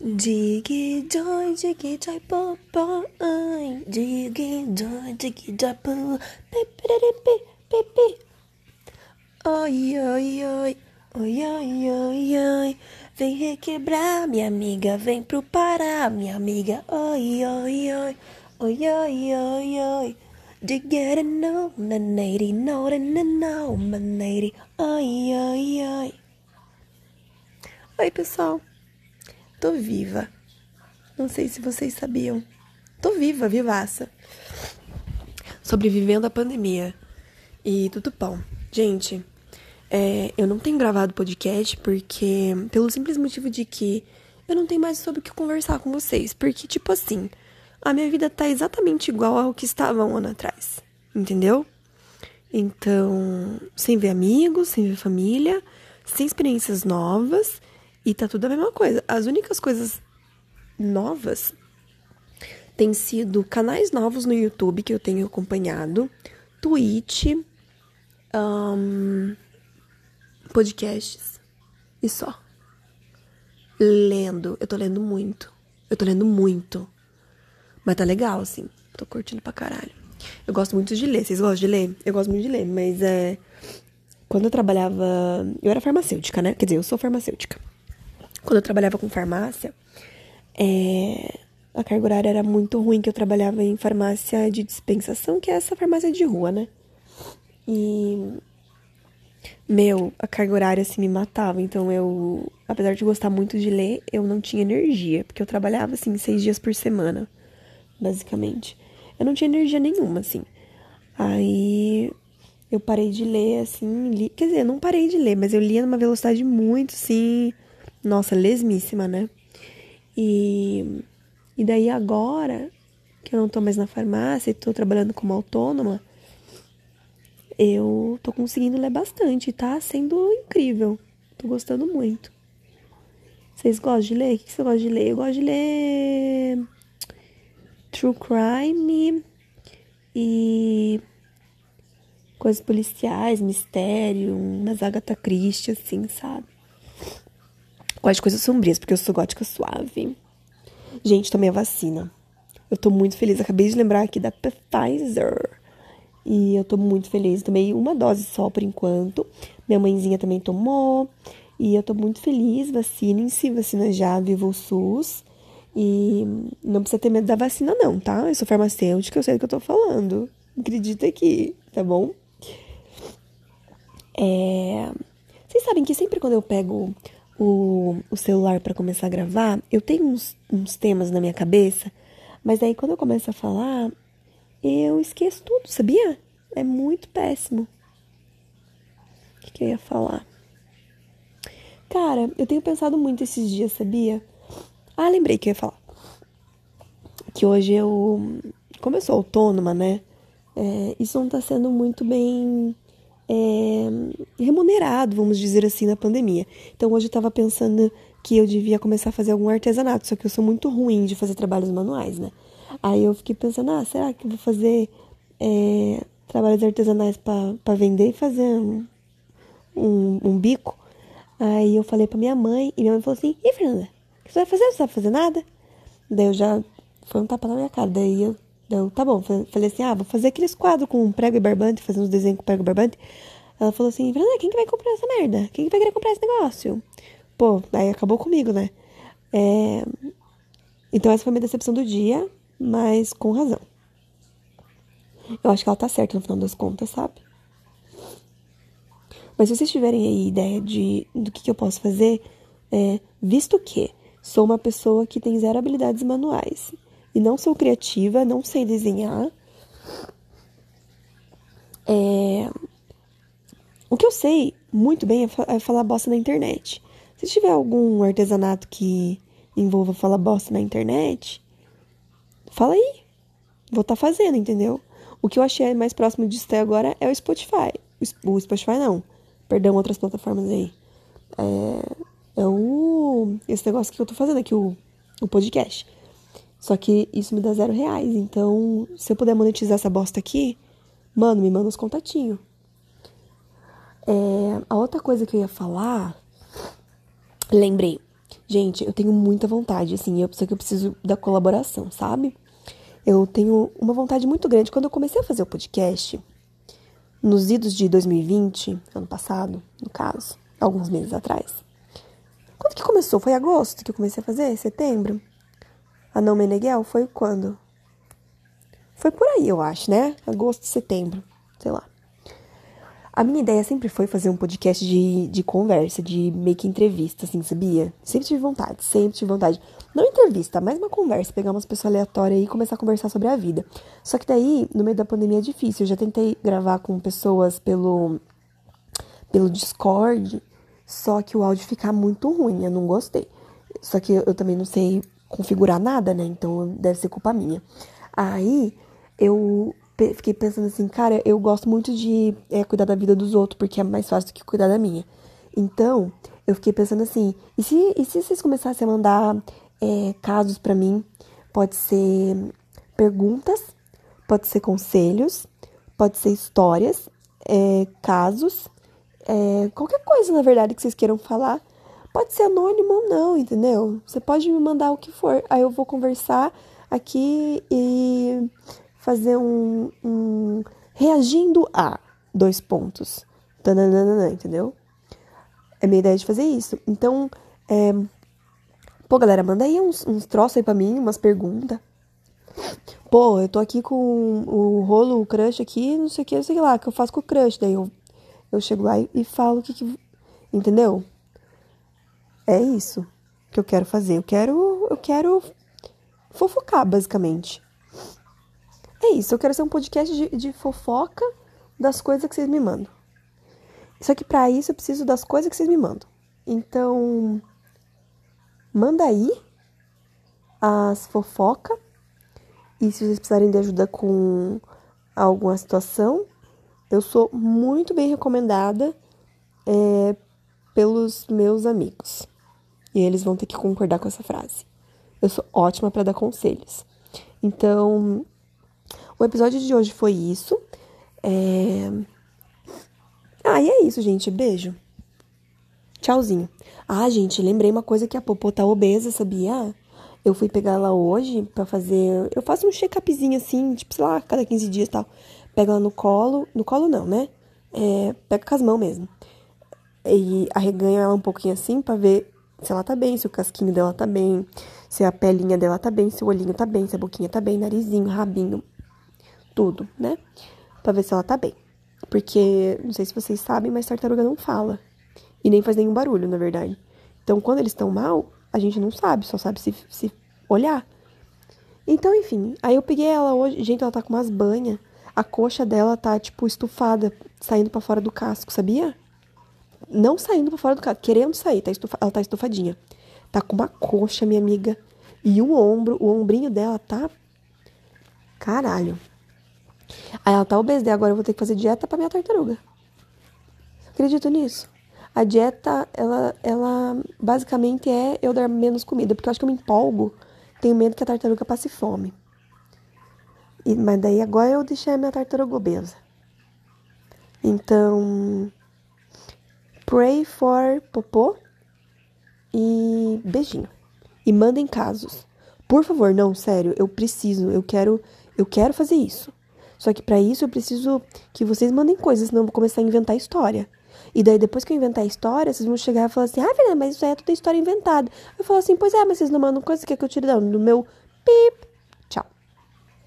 Diggy joy, diggy joy, boy, boy. Diggy joy, diggy joy, boy. Pipi, pipi. Oi, oi, oi. Oi, oi, oi, oi. Vem requebrar, minha amiga, vem pro Pará, minha amiga. Oi, oi, oi. Oi, oi, oi, oi. Get it? No, my lady, no, no, no, my lady. Oi, oi, oi. Oi, pessoal. Tô viva. Não sei se vocês sabiam. Tô viva, vivaça. Sobrevivendo à pandemia. E tudo bom. Gente, é, eu não tenho gravado podcast porque. Pelo simples motivo de que eu não tenho mais sobre o que conversar com vocês. Porque, tipo assim, a minha vida tá exatamente igual ao que estava um ano atrás. Entendeu? Então, sem ver amigos, sem ver família, sem experiências novas e tá tudo a mesma coisa. As únicas coisas novas têm sido canais novos no YouTube que eu tenho acompanhado, Twitch, um, podcasts e só. Lendo, eu tô lendo muito. Eu tô lendo muito. Mas tá legal, assim. Tô curtindo pra caralho. Eu gosto muito de ler. Vocês gostam de ler? Eu gosto muito de ler, mas é. Quando eu trabalhava. Eu era farmacêutica, né? Quer dizer, eu sou farmacêutica. Quando eu trabalhava com farmácia, é, a carga horária era muito ruim, que eu trabalhava em farmácia de dispensação, que é essa farmácia de rua, né? E. Meu, a carga horária assim me matava. Então eu, apesar de gostar muito de ler, eu não tinha energia, porque eu trabalhava assim seis dias por semana, basicamente. Eu não tinha energia nenhuma, assim. Aí eu parei de ler, assim, li... quer dizer, eu não parei de ler, mas eu lia numa velocidade muito, assim, nossa, lesmíssima, né? E, e daí agora, que eu não tô mais na farmácia e tô trabalhando como autônoma, eu tô conseguindo ler bastante, tá sendo incrível. Tô gostando muito. Vocês gostam de ler? O que você gosta de ler? Eu gosto de ler true crime e coisas policiais, mistério, umas Agatha Christie, assim, sabe? Gosto de coisas sombrias, porque eu sou gótica suave. Gente, tomei a vacina. Eu tô muito feliz. Acabei de lembrar aqui da Pfizer. E eu tô muito feliz. Tomei uma dose só por enquanto. Minha mãezinha também tomou. E eu tô muito feliz. Vacinem-se, vacina já, viva o SUS. E não precisa ter medo da vacina, não, tá? Eu sou farmacêutica, eu sei do que eu tô falando. Acredita aqui, tá bom? É... Vocês sabem que sempre quando eu pego o, o celular para começar a gravar, eu tenho uns, uns temas na minha cabeça, mas aí quando eu começo a falar, eu esqueço tudo, sabia? É muito péssimo. O que, que eu ia falar? Cara, eu tenho pensado muito esses dias, sabia? Ah, lembrei que eu ia falar. Que hoje eu. Como eu sou autônoma, né? É, isso não tá sendo muito bem é, remunerado, vamos dizer assim, na pandemia. Então hoje eu estava pensando que eu devia começar a fazer algum artesanato, só que eu sou muito ruim de fazer trabalhos manuais, né? Aí eu fiquei pensando, ah, será que eu vou fazer é, trabalhos artesanais para vender e fazer um, um, um, bico? Aí eu falei para minha mãe, e minha mãe falou assim, e Fernanda, o que você vai fazer? Você não vai fazer nada? Daí eu já, foi um tapa na minha cara, daí eu então, tá bom. Falei assim, ah, vou fazer aqueles quadros com prego e barbante, fazer uns desenhos com prego e barbante. Ela falou assim, Fernanda, quem que vai comprar essa merda? Quem que vai querer comprar esse negócio? Pô, aí acabou comigo, né? É... Então essa foi a minha decepção do dia, mas com razão. Eu acho que ela tá certa no final das contas, sabe? Mas se vocês tiverem aí ideia de do que, que eu posso fazer, é, visto que sou uma pessoa que tem zero habilidades manuais e não sou criativa, não sei desenhar. É... O que eu sei muito bem é, é falar bosta na internet. Se tiver algum artesanato que envolva falar bosta na internet, fala aí. Vou estar tá fazendo, entendeu? O que eu achei mais próximo disso até agora é o Spotify. O Spotify não. Perdão, outras plataformas aí. É, é o. Esse negócio que eu tô fazendo aqui, o, o podcast. Só que isso me dá zero reais. Então, se eu puder monetizar essa bosta aqui, mano, me manda os contatinhos. É, a outra coisa que eu ia falar. Lembrei. Gente, eu tenho muita vontade, assim, eu, só que eu preciso da colaboração, sabe? Eu tenho uma vontade muito grande. Quando eu comecei a fazer o podcast, nos idos de 2020, ano passado, no caso, alguns meses atrás. Quando que começou? Foi agosto que eu comecei a fazer? Setembro? A Não Meneghel foi quando? Foi por aí, eu acho, né? Agosto, setembro, sei lá. A minha ideia sempre foi fazer um podcast de, de conversa, de meio que entrevista, assim, sabia? Sempre tive vontade, sempre tive vontade. Não entrevista, mas uma conversa, pegar umas pessoas aleatórias e começar a conversar sobre a vida. Só que daí, no meio da pandemia é difícil. Eu já tentei gravar com pessoas pelo, pelo Discord, só que o áudio fica muito ruim, eu não gostei. Só que eu, eu também não sei configurar nada, né? Então deve ser culpa minha. Aí eu fiquei pensando assim, cara, eu gosto muito de é, cuidar da vida dos outros, porque é mais fácil do que cuidar da minha. Então, eu fiquei pensando assim, e se, e se vocês começassem a mandar é, casos para mim? Pode ser perguntas, pode ser conselhos, pode ser histórias, é, casos, é, qualquer coisa, na verdade, que vocês queiram falar. Pode ser anônimo ou não, entendeu? Você pode me mandar o que for. Aí eu vou conversar aqui e fazer um, um reagindo a dois pontos. Tananana, entendeu? É minha ideia de fazer isso. Então, é... pô, galera, manda aí uns, uns troços aí pra mim, umas perguntas. Pô, eu tô aqui com o rolo, o crush aqui, não sei o que, não sei lá, que eu faço com o crush. Daí eu, eu chego lá e, e falo o que, que. Entendeu? É isso que eu quero fazer. Eu quero. Eu quero fofocar, basicamente. É isso, eu quero ser um podcast de, de fofoca das coisas que vocês me mandam. Só que para isso eu preciso das coisas que vocês me mandam. Então, manda aí as fofocas. E se vocês precisarem de ajuda com alguma situação, eu sou muito bem recomendada é, pelos meus amigos. E eles vão ter que concordar com essa frase. Eu sou ótima para dar conselhos. Então, o episódio de hoje foi isso. É... Ah, e é isso, gente. Beijo. Tchauzinho. Ah, gente, lembrei uma coisa que a Popô tá obesa, sabia? Eu fui pegar ela hoje para fazer. Eu faço um check-upzinho assim, tipo, sei lá, cada 15 dias e tal. Pego ela no colo. No colo não, né? É, pego com as mãos mesmo. E arreganho ela um pouquinho assim pra ver se ela tá bem, se o casquinho dela tá bem, se a pelinha dela tá bem, se o olhinho tá bem, se a boquinha tá bem, narizinho, rabinho, tudo, né? Pra ver se ela tá bem. Porque, não sei se vocês sabem, mas tartaruga não fala. E nem faz nenhum barulho, na verdade. Então, quando eles estão mal, a gente não sabe, só sabe se, se olhar. Então, enfim, aí eu peguei ela hoje. Gente, ela tá com umas banhas. A coxa dela tá, tipo, estufada, saindo para fora do casco, sabia? Não saindo para fora do casco, querendo sair, tá estufa... ela tá estufadinha. Tá com uma coxa, minha amiga. E um ombro, o ombrinho dela tá. Caralho. Aí ela tá obesa, agora eu vou ter que fazer dieta pra minha tartaruga. Acredito nisso. A dieta, ela, ela basicamente é eu dar menos comida, porque eu acho que eu me empolgo. Tenho medo que a tartaruga passe fome. E, mas daí agora eu deixei a minha tartaruga obesa. Então, pray for popô e beijinho. E mandem casos. Por favor, não, sério, eu preciso, eu quero, eu quero fazer isso. Só que para isso eu preciso que vocês mandem coisas, senão eu vou começar a inventar história. E daí, depois que eu inventar a história, vocês vão chegar e falar assim: ah, Fernanda, mas isso aí é tudo história inventada. Eu falo assim: pois é, mas vocês não mandam coisas que, é que eu tiro do meu pip